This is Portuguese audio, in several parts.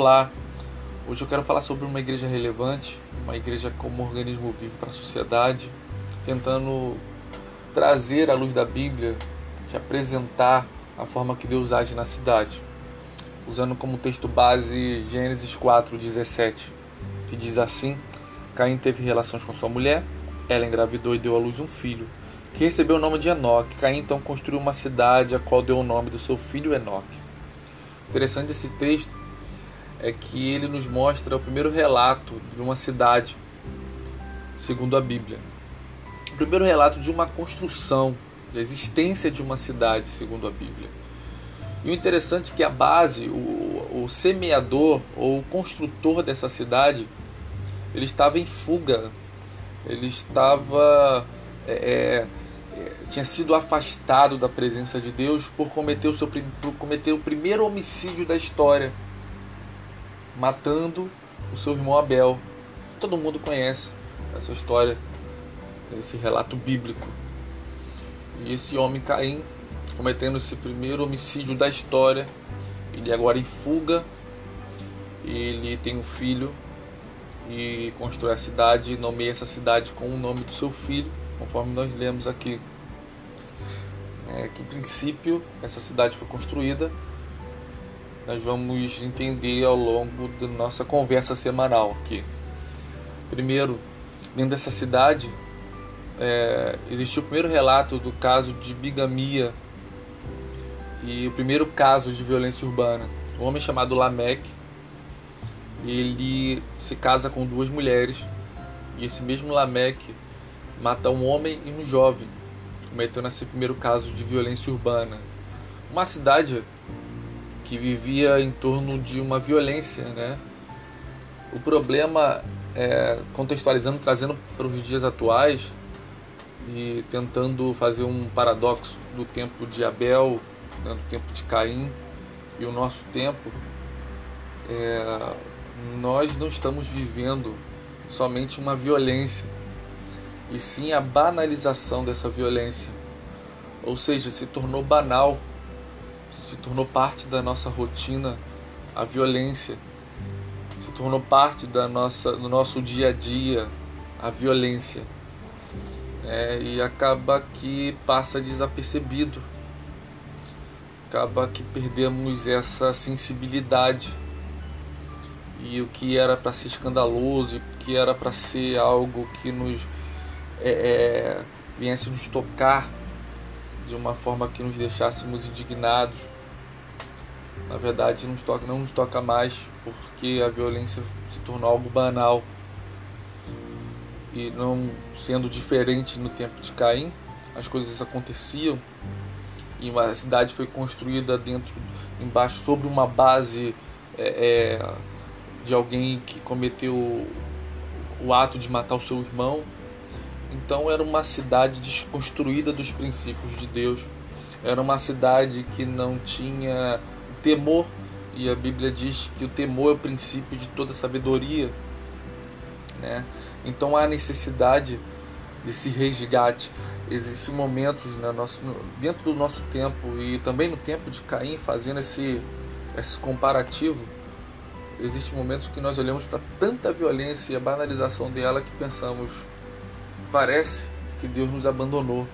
Olá, hoje eu quero falar sobre uma igreja relevante, uma igreja como organismo vivo para a sociedade, tentando trazer à luz da Bíblia, te apresentar a forma que Deus age na cidade, usando como texto base Gênesis 4:17, que diz assim: Caim teve relações com sua mulher, ela engravidou e deu à luz um filho, que recebeu o nome de Enoque. Caim então construiu uma cidade, a qual deu o nome do seu filho Enoque. Interessante desse texto é que ele nos mostra o primeiro relato de uma cidade, segundo a Bíblia. O primeiro relato de uma construção, da existência de uma cidade, segundo a Bíblia. E o interessante é que a base, o, o semeador ou o construtor dessa cidade, ele estava em fuga, ele estava. É, é, tinha sido afastado da presença de Deus por cometer, o seu, por cometer o primeiro homicídio da história matando o seu irmão Abel. Todo mundo conhece essa história, esse relato bíblico. E esse homem Caim, cometendo esse primeiro homicídio da história, ele agora em fuga, ele tem um filho e constrói a cidade, nomeia essa cidade com o nome do seu filho, conforme nós lemos aqui. É, que em princípio essa cidade foi construída nós vamos entender ao longo da nossa conversa semanal aqui. Primeiro, dentro dessa cidade, é, existiu o primeiro relato do caso de bigamia e o primeiro caso de violência urbana. Um homem chamado Lameque, ele se casa com duas mulheres e esse mesmo Lameque mata um homem e um jovem, cometendo esse primeiro caso de violência urbana. Uma cidade que vivia em torno de uma violência, né? O problema, é, contextualizando, trazendo para os dias atuais e tentando fazer um paradoxo do tempo de Abel, né, do tempo de Caim e o nosso tempo, é, nós não estamos vivendo somente uma violência, e sim a banalização dessa violência. Ou seja, se tornou banal se tornou parte da nossa rotina a violência, se tornou parte da nossa, do nosso dia a dia a violência. É, e acaba que passa desapercebido, acaba que perdemos essa sensibilidade. E o que era para ser escandaloso, o que era para ser algo que nos é, é, viesse nos tocar de uma forma que nos deixássemos indignados na verdade nos toca, não nos toca mais porque a violência se tornou algo banal e não sendo diferente no tempo de Caim, as coisas aconteciam e a cidade foi construída dentro, embaixo, sobre uma base é, é, de alguém que cometeu o ato de matar o seu irmão. Então era uma cidade desconstruída dos princípios de Deus. Era uma cidade que não tinha temor, e a Bíblia diz que o temor é o princípio de toda sabedoria, né? Então há necessidade desse resgate. Existem momentos né, nosso, dentro do nosso tempo e também no tempo de Caim, fazendo esse, esse comparativo, existem momentos que nós olhamos para tanta violência e a banalização dela que pensamos, parece que Deus nos abandonou.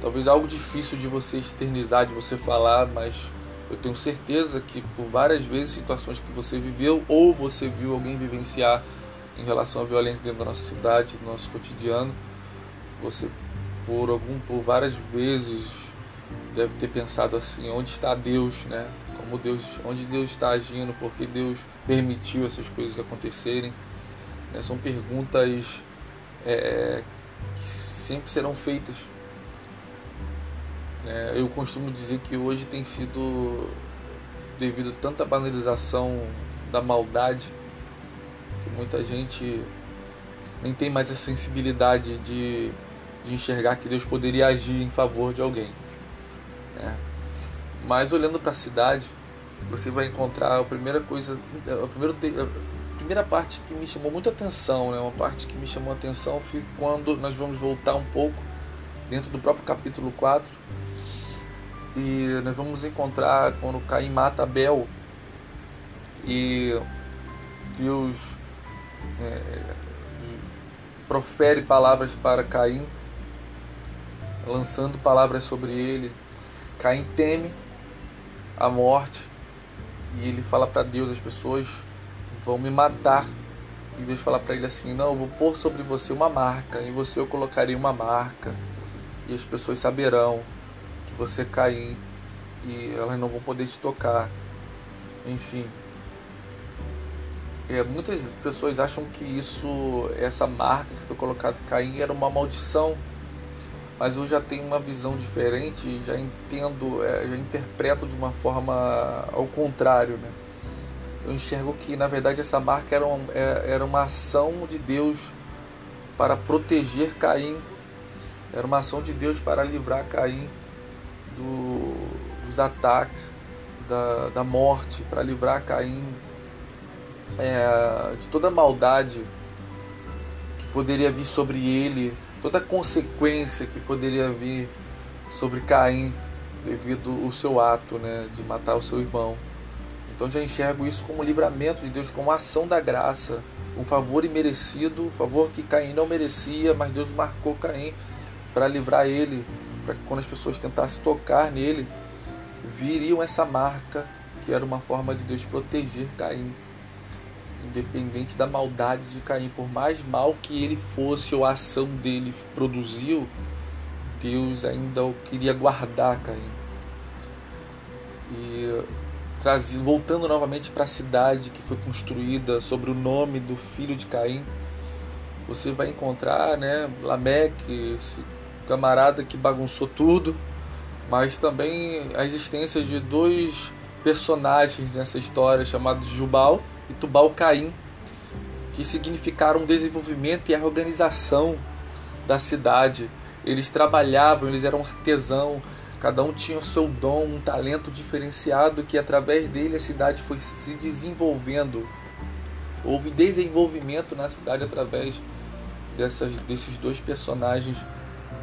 Talvez algo difícil de você externizar, de você falar, mas eu tenho certeza que por várias vezes situações que você viveu ou você viu alguém vivenciar em relação à violência dentro da nossa cidade, do nosso cotidiano, você por algum por várias vezes deve ter pensado assim, onde está Deus, né? Como Deus, onde Deus está agindo, porque Deus permitiu essas coisas acontecerem. Né? São perguntas é, que sempre serão feitas é, eu costumo dizer que hoje tem sido devido a tanta banalização da maldade que muita gente nem tem mais a sensibilidade de, de enxergar que Deus poderia agir em favor de alguém. Né? Mas olhando para a cidade, você vai encontrar a primeira coisa, a primeira, a primeira parte que me chamou muita atenção, né? uma parte que me chamou atenção foi quando nós vamos voltar um pouco dentro do próprio capítulo 4 e nós vamos encontrar quando Caim mata Abel. e Deus é, profere palavras para Caim, lançando palavras sobre ele. Caim teme a morte e ele fala para Deus: as pessoas vão me matar. E Deus fala para ele assim: Não, eu vou pôr sobre você uma marca, em você eu colocarei uma marca, e as pessoas saberão você Caim, e elas não vão poder te tocar. Enfim. É, muitas pessoas acham que isso, essa marca que foi colocada em Caim era uma maldição, mas eu já tenho uma visão diferente, já entendo, é, já interpreto de uma forma ao contrário, né? Eu enxergo que na verdade essa marca era é, era uma ação de Deus para proteger Caim, era uma ação de Deus para livrar Caim do, dos ataques, da, da morte, para livrar Caim é, de toda a maldade que poderia vir sobre ele, toda a consequência que poderia vir sobre Caim devido ao seu ato né, de matar o seu irmão. Então já enxergo isso como livramento de Deus, como ação da graça, um favor imerecido, um favor que Caim não merecia, mas Deus marcou Caim para livrar ele, para que quando as pessoas tentassem tocar nele, viriam essa marca que era uma forma de Deus proteger Caim independente da maldade de Caim, por mais mal que ele fosse ou a ação dele produziu, Deus ainda o queria guardar Caim. E voltando novamente para a cidade que foi construída sobre o nome do filho de Caim, você vai encontrar, né, Lameque, camarada que bagunçou tudo, mas também a existência de dois personagens nessa história chamados Jubal e Tubal-Caim, que significaram o desenvolvimento e a organização da cidade. Eles trabalhavam, eles eram artesão, cada um tinha o seu dom, um talento diferenciado que através dele a cidade foi se desenvolvendo. Houve desenvolvimento na cidade através dessas, desses dois personagens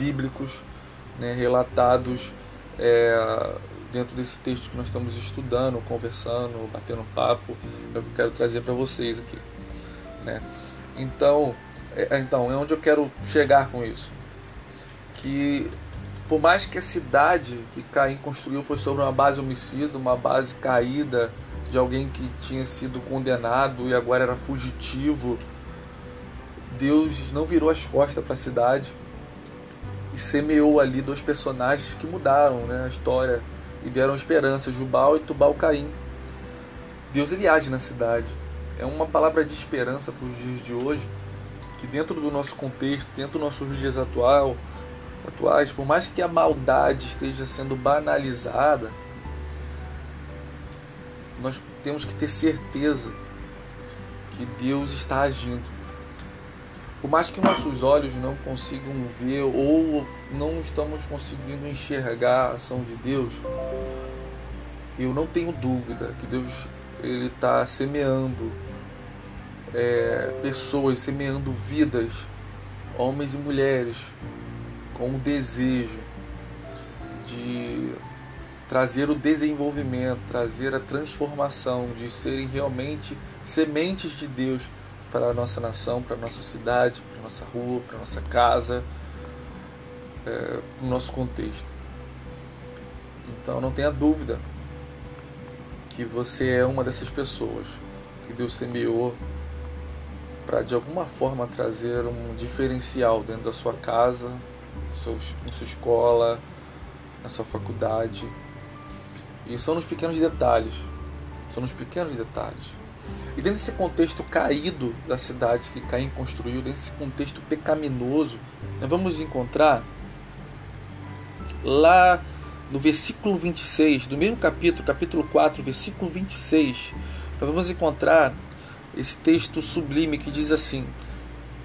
bíblicos né, relatados é, dentro desse texto que nós estamos estudando, conversando, batendo papo, é o que eu quero trazer para vocês aqui. Né? Então, é, é, então, é onde eu quero chegar com isso. Que por mais que a cidade que Caim construiu foi sobre uma base homicida, uma base caída de alguém que tinha sido condenado e agora era fugitivo, Deus não virou as costas para a cidade e semeou ali dois personagens que mudaram né, a história e deram esperança, Jubal e Tubal Caim. Deus ele age na cidade. É uma palavra de esperança para os dias de hoje, que dentro do nosso contexto, dentro dos nossos dias atual, atuais, por mais que a maldade esteja sendo banalizada, nós temos que ter certeza que Deus está agindo. Por mais que nossos olhos não consigam ver ou não estamos conseguindo enxergar a ação de Deus, eu não tenho dúvida que Deus ele está semeando é, pessoas, semeando vidas, homens e mulheres, com o desejo de trazer o desenvolvimento, trazer a transformação, de serem realmente sementes de Deus para a nossa nação, para a nossa cidade, para a nossa rua, para a nossa casa, é, para o nosso contexto. Então não tenha dúvida que você é uma dessas pessoas que Deus semeou para de alguma forma trazer um diferencial dentro da sua casa, na sua escola, na sua faculdade. E são nos pequenos detalhes. São nos pequenos detalhes. E dentro desse contexto caído da cidade que Caim construiu, desse contexto pecaminoso, nós vamos encontrar lá no versículo 26, do mesmo capítulo, capítulo 4, versículo 26, nós vamos encontrar esse texto sublime que diz assim: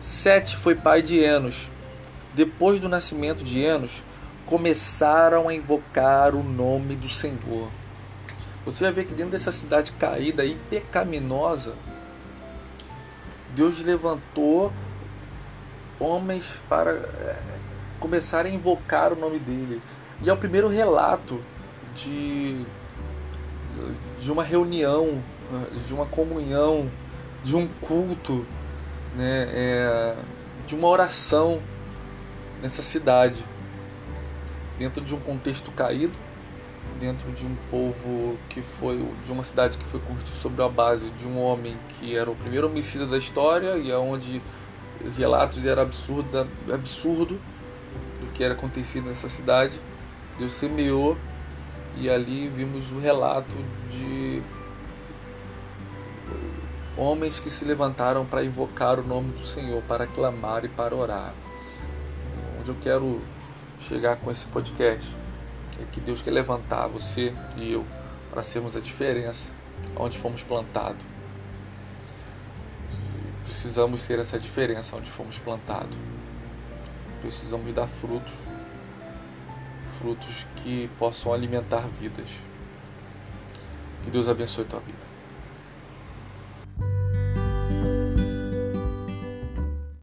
Sete foi pai de Enos. Depois do nascimento de Enos, começaram a invocar o nome do Senhor. Você vai ver que dentro dessa cidade caída e pecaminosa, Deus levantou homens para é, começarem a invocar o nome dele. E é o primeiro relato de, de uma reunião de uma comunhão, de um culto, né, é, de uma oração nessa cidade, dentro de um contexto caído, dentro de um povo que foi de uma cidade que foi construída sobre a base de um homem que era o primeiro homicida da história e aonde relatos eram absurdo, absurdo do que era acontecido nessa cidade. Deus semeou e ali vimos o relato de homens que se levantaram para invocar o nome do Senhor, para clamar e para orar. Onde eu quero chegar com esse podcast é que Deus quer levantar você e eu para sermos a diferença onde fomos plantados. Precisamos ser essa diferença onde fomos plantados. Precisamos dar frutos, frutos que possam alimentar vidas. Que Deus abençoe tua vida.